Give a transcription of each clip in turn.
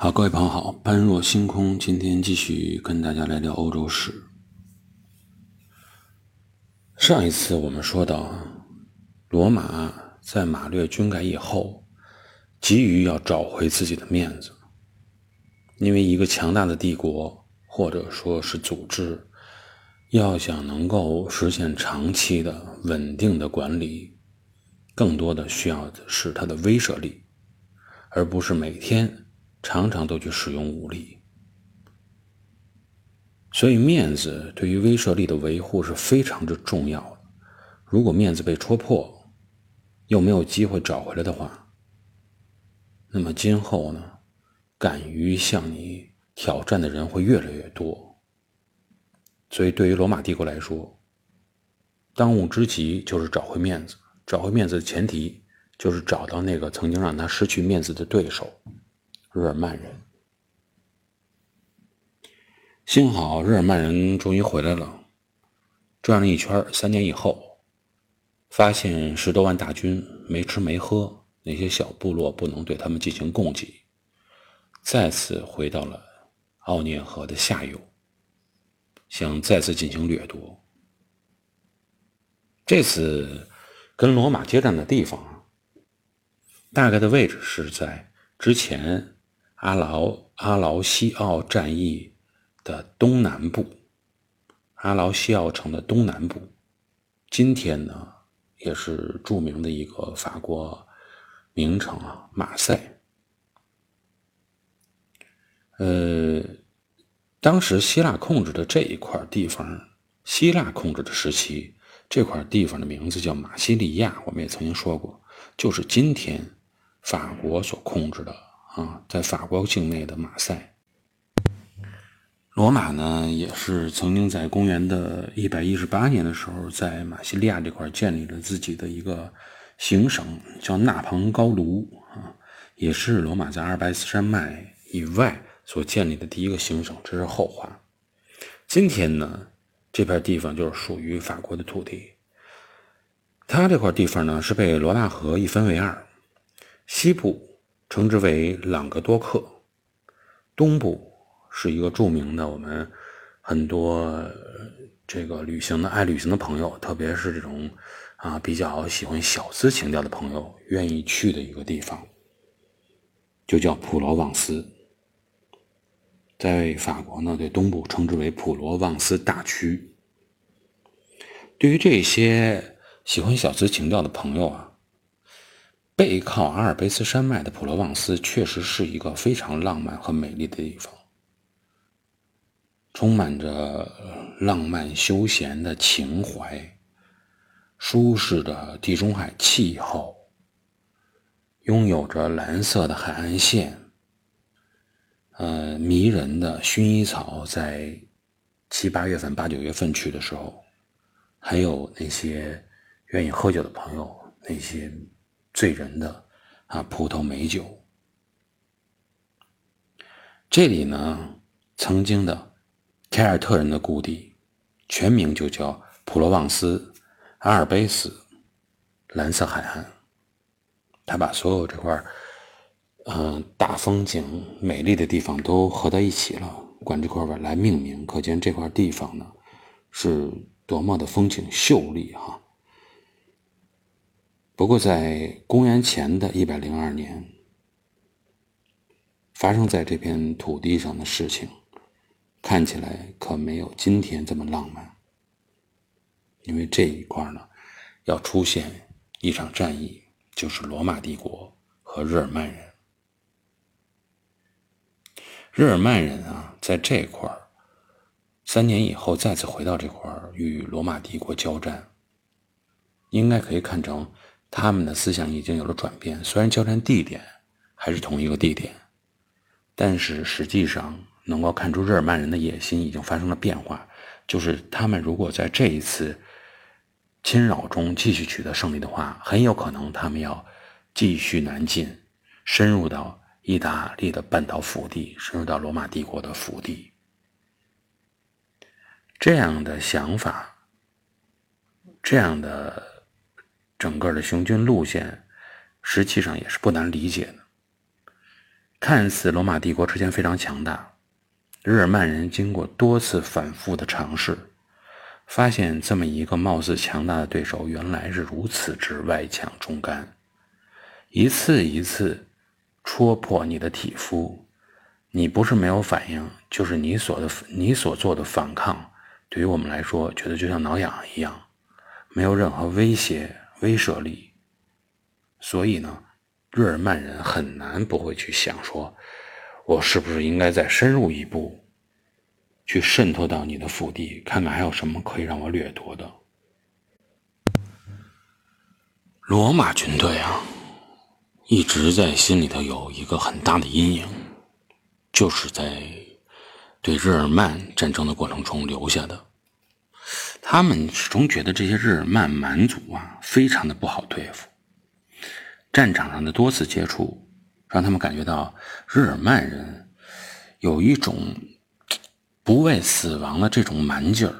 好，各位朋友好，般若星空今天继续跟大家来聊欧洲史。上一次我们说到，罗马在马略军改以后，急于要找回自己的面子，因为一个强大的帝国或者说是组织，要想能够实现长期的稳定的管理，更多的需要的是它的威慑力，而不是每天。常常都去使用武力，所以面子对于威慑力的维护是非常之重要的。如果面子被戳破，又没有机会找回来的话，那么今后呢，敢于向你挑战的人会越来越多。所以，对于罗马帝国来说，当务之急就是找回面子。找回面子的前提就是找到那个曾经让他失去面子的对手。日耳曼人，幸好日耳曼人终于回来了。转了一圈，三年以后，发现十多万大军没吃没喝，那些小部落不能对他们进行供给，再次回到了奥涅河的下游，想再次进行掠夺。这次跟罗马接战的地方，大概的位置是在之前。阿劳阿劳西奥战役的东南部，阿劳西奥城的东南部，今天呢也是著名的一个法国名城啊，马赛。呃，当时希腊控制的这一块地方，希腊控制的时期，这块地方的名字叫马西利亚，我们也曾经说过，就是今天法国所控制的。啊，在法国境内的马赛，罗马呢也是曾经在公元的一百一十八年的时候，在马西利亚这块建立了自己的一个行省，叫纳庞高卢啊，也是罗马在阿尔卑斯山脉以外所建立的第一个行省，这是后话。今天呢，这片地方就是属于法国的土地，它这块地方呢是被罗纳河一分为二，西部。称之为朗格多克，东部是一个著名的，我们很多这个旅行的爱旅行的朋友，特别是这种啊比较喜欢小资情调的朋友，愿意去的一个地方，就叫普罗旺斯。在法国呢，对东部称之为普罗旺斯大区。对于这些喜欢小资情调的朋友啊。背靠阿尔卑斯山脉的普罗旺斯确实是一个非常浪漫和美丽的地方，充满着浪漫休闲的情怀，舒适的地中海气候，拥有着蓝色的海岸线，呃，迷人的薰衣草，在七八月份、八九月份去的时候，还有那些愿意喝酒的朋友，那些。醉人的啊，葡萄美酒。这里呢，曾经的凯尔特人的故地，全名就叫普罗旺斯阿尔卑斯蓝色海岸。他把所有这块嗯，大风景、美丽的地方都合在一起了，管这块儿来命名，可见这块地方呢，是多么的风景秀丽哈。不过，在公元前的一百零二年，发生在这片土地上的事情，看起来可没有今天这么浪漫。因为这一块呢，要出现一场战役，就是罗马帝国和日耳曼人。日耳曼人啊，在这块三年以后再次回到这块与罗马帝国交战，应该可以看成。他们的思想已经有了转变，虽然交战地点还是同一个地点，但是实际上能够看出日耳曼人的野心已经发生了变化。就是他们如果在这一次侵扰中继续取得胜利的话，很有可能他们要继续南进，深入到意大利的半岛腹地，深入到罗马帝国的腹地。这样的想法，这样的。整个的行军路线，实际上也是不难理解的。看似罗马帝国之前非常强大，日耳曼人经过多次反复的尝试，发现这么一个貌似强大的对手，原来是如此之外强中干，一次一次戳破你的体肤，你不是没有反应，就是你所的你所做的反抗，对于我们来说，觉得就像挠痒一样，没有任何威胁威慑力，所以呢。日耳曼人很难不会去想说，我是不是应该再深入一步，去渗透到你的腹地，看看还有什么可以让我掠夺的。罗马军队啊，一直在心里头有一个很大的阴影，就是在对日耳曼战争的过程中留下的。他们始终觉得这些日耳曼蛮族啊，非常的不好对付。战场上的多次接触，让他们感觉到日耳曼人有一种不畏死亡的这种蛮劲儿。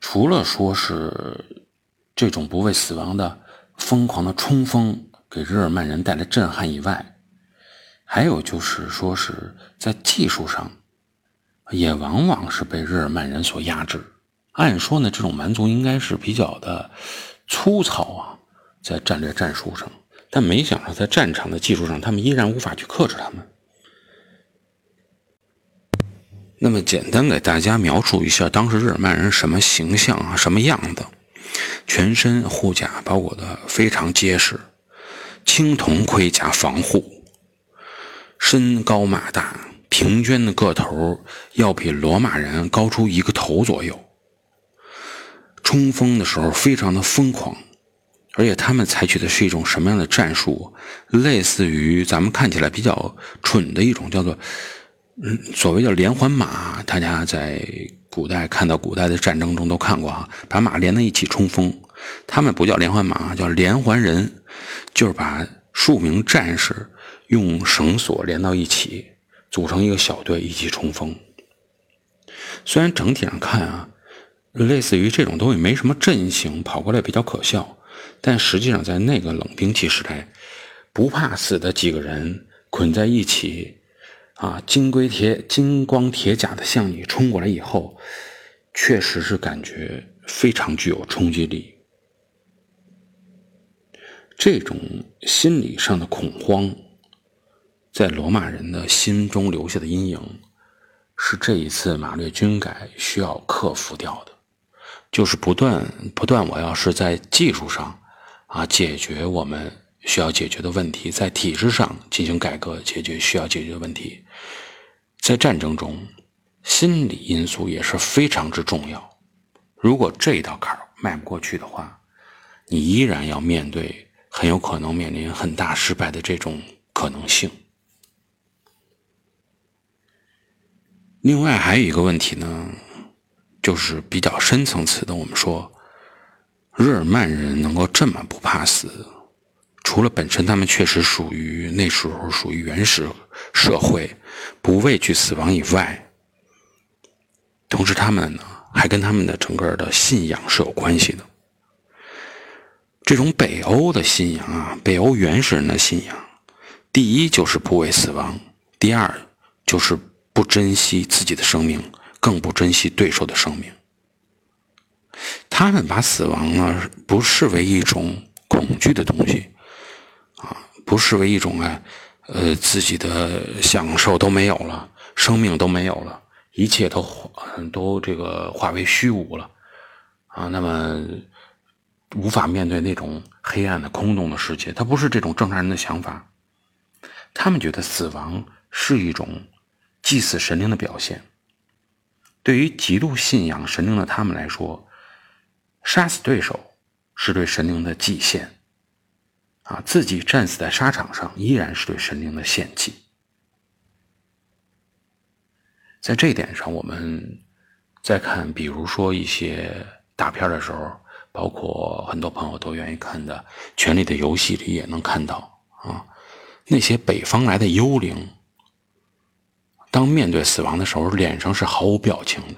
除了说是这种不畏死亡的疯狂的冲锋给日耳曼人带来震撼以外，还有就是说是在技术上，也往往是被日耳曼人所压制。按说呢，这种蛮族应该是比较的。粗糙啊，在战略战术上，但没想到在战场的技术上，他们依然无法去克制他们。那么，简单给大家描述一下当时日耳曼人什么形象啊，什么样子？全身护甲包裹的非常结实，青铜盔甲防护，身高马大，平均的个头要比罗马人高出一个头左右。冲锋的时候非常的疯狂，而且他们采取的是一种什么样的战术？类似于咱们看起来比较蠢的一种叫做，嗯，所谓的连环马。大家在古代看到古代的战争中都看过啊，把马连在一起冲锋。他们不叫连环马，叫连环人，就是把数名战士用绳索连到一起，组成一个小队一起冲锋。虽然整体上看啊。类似于这种东西没什么阵型，跑过来比较可笑。但实际上，在那个冷兵器时代，不怕死的几个人捆在一起，啊，金龟铁、金光铁甲的向你冲过来以后，确实是感觉非常具有冲击力。这种心理上的恐慌，在罗马人的心中留下的阴影，是这一次马略军改需要克服掉的。就是不断不断，我要是在技术上啊解决我们需要解决的问题，在体制上进行改革，解决需要解决的问题。在战争中，心理因素也是非常之重要。如果这一道坎儿迈不过去的话，你依然要面对很有可能面临很大失败的这种可能性。另外还有一个问题呢。就是比较深层次的，我们说，日耳曼人能够这么不怕死，除了本身他们确实属于那时候属于原始社会，不畏惧死亡以外，同时他们呢还跟他们的整个的信仰是有关系的。这种北欧的信仰啊，北欧原始人的信仰，第一就是不畏死亡，第二就是不珍惜自己的生命。更不珍惜对手的生命，他们把死亡呢不视为一种恐惧的东西，啊，不视为一种啊，呃，自己的享受都没有了，生命都没有了，一切都都这个化为虚无了，啊，那么无法面对那种黑暗的空洞的世界，他不是这种正常人的想法，他们觉得死亡是一种祭祀神灵的表现。对于极度信仰神灵的他们来说，杀死对手是对神灵的祭献，啊，自己战死在沙场上依然是对神灵的献祭。在这一点上，我们再看，比如说一些大片的时候，包括很多朋友都愿意看的《权力的游戏》里也能看到啊，那些北方来的幽灵。当面对死亡的时候，脸上是毫无表情的，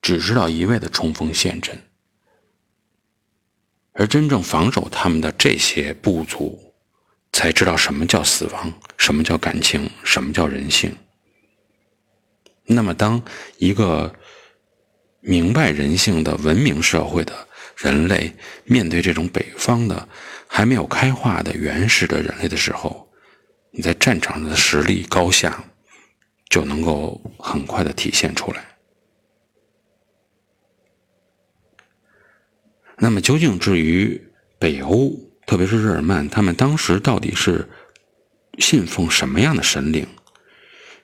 只知道一味的冲锋陷阵。而真正防守他们的这些部族，才知道什么叫死亡，什么叫感情，什么叫人性。那么，当一个明白人性的文明社会的人类面对这种北方的还没有开化的原始的人类的时候，你在战场上的实力高下就能够很快的体现出来。那么，究竟至于北欧，特别是日耳曼，他们当时到底是信奉什么样的神灵？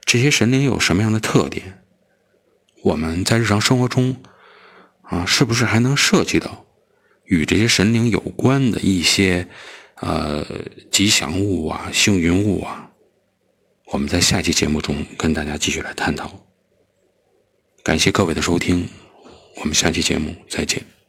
这些神灵有什么样的特点？我们在日常生活中啊，是不是还能涉及到与这些神灵有关的一些呃吉祥物啊、幸运物啊？我们在下期节目中跟大家继续来探讨。感谢各位的收听，我们下期节目再见。